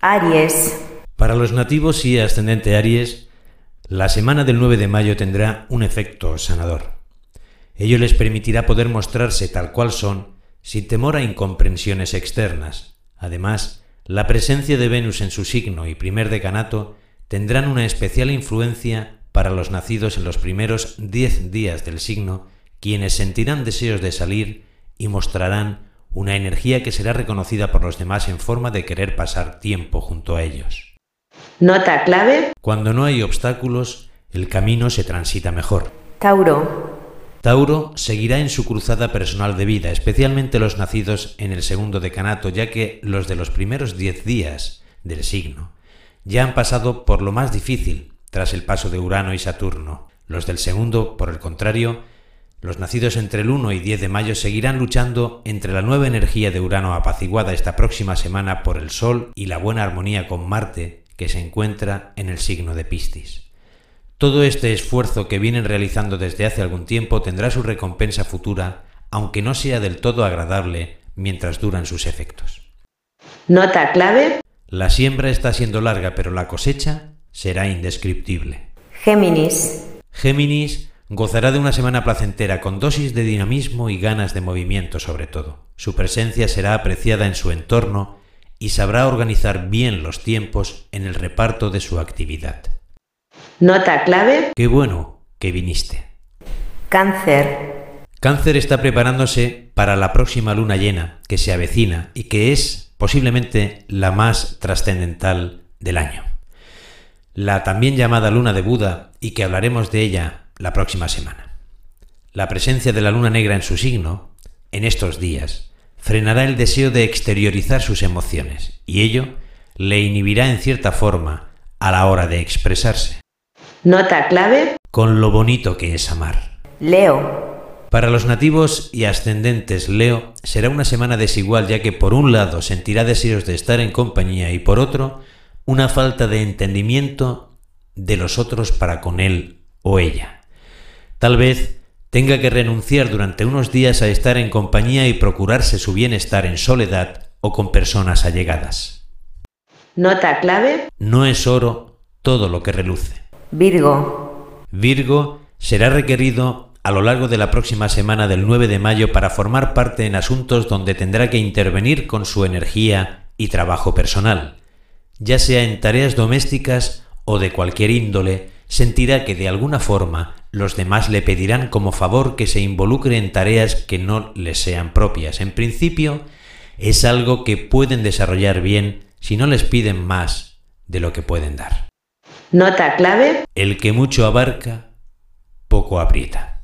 Aries. Para los nativos y ascendente Aries, la semana del 9 de mayo tendrá un efecto sanador. Ello les permitirá poder mostrarse tal cual son, sin temor a incomprensiones externas. Además, la presencia de Venus en su signo y primer decanato tendrán una especial influencia para los nacidos en los primeros diez días del signo, quienes sentirán deseos de salir y mostrarán una energía que será reconocida por los demás en forma de querer pasar tiempo junto a ellos. Nota clave. Cuando no hay obstáculos, el camino se transita mejor. Tauro. Tauro seguirá en su cruzada personal de vida, especialmente los nacidos en el segundo decanato, ya que los de los primeros diez días del signo ya han pasado por lo más difícil tras el paso de Urano y Saturno. Los del segundo, por el contrario, los nacidos entre el 1 y 10 de mayo seguirán luchando entre la nueva energía de Urano apaciguada esta próxima semana por el Sol y la buena armonía con Marte que se encuentra en el signo de Piscis. Todo este esfuerzo que vienen realizando desde hace algún tiempo tendrá su recompensa futura, aunque no sea del todo agradable mientras duran sus efectos. Nota clave. La siembra está siendo larga, pero la cosecha será indescriptible. Géminis. Géminis gozará de una semana placentera con dosis de dinamismo y ganas de movimiento sobre todo. Su presencia será apreciada en su entorno y sabrá organizar bien los tiempos en el reparto de su actividad. Nota clave. Qué bueno que viniste. Cáncer. Cáncer está preparándose para la próxima luna llena que se avecina y que es posiblemente la más trascendental del año. La también llamada luna de Buda y que hablaremos de ella la próxima semana. La presencia de la luna negra en su signo, en estos días, frenará el deseo de exteriorizar sus emociones y ello le inhibirá en cierta forma a la hora de expresarse. Nota clave. Con lo bonito que es amar. Leo. Para los nativos y ascendentes Leo será una semana desigual ya que por un lado sentirá deseos de estar en compañía y por otro una falta de entendimiento de los otros para con él o ella. Tal vez tenga que renunciar durante unos días a estar en compañía y procurarse su bienestar en soledad o con personas allegadas. Nota clave. No es oro todo lo que reluce. Virgo. Virgo será requerido a lo largo de la próxima semana del 9 de mayo para formar parte en asuntos donde tendrá que intervenir con su energía y trabajo personal. Ya sea en tareas domésticas o de cualquier índole, sentirá que de alguna forma los demás le pedirán como favor que se involucre en tareas que no le sean propias. En principio, es algo que pueden desarrollar bien si no les piden más de lo que pueden dar. Nota clave. El que mucho abarca, poco aprieta.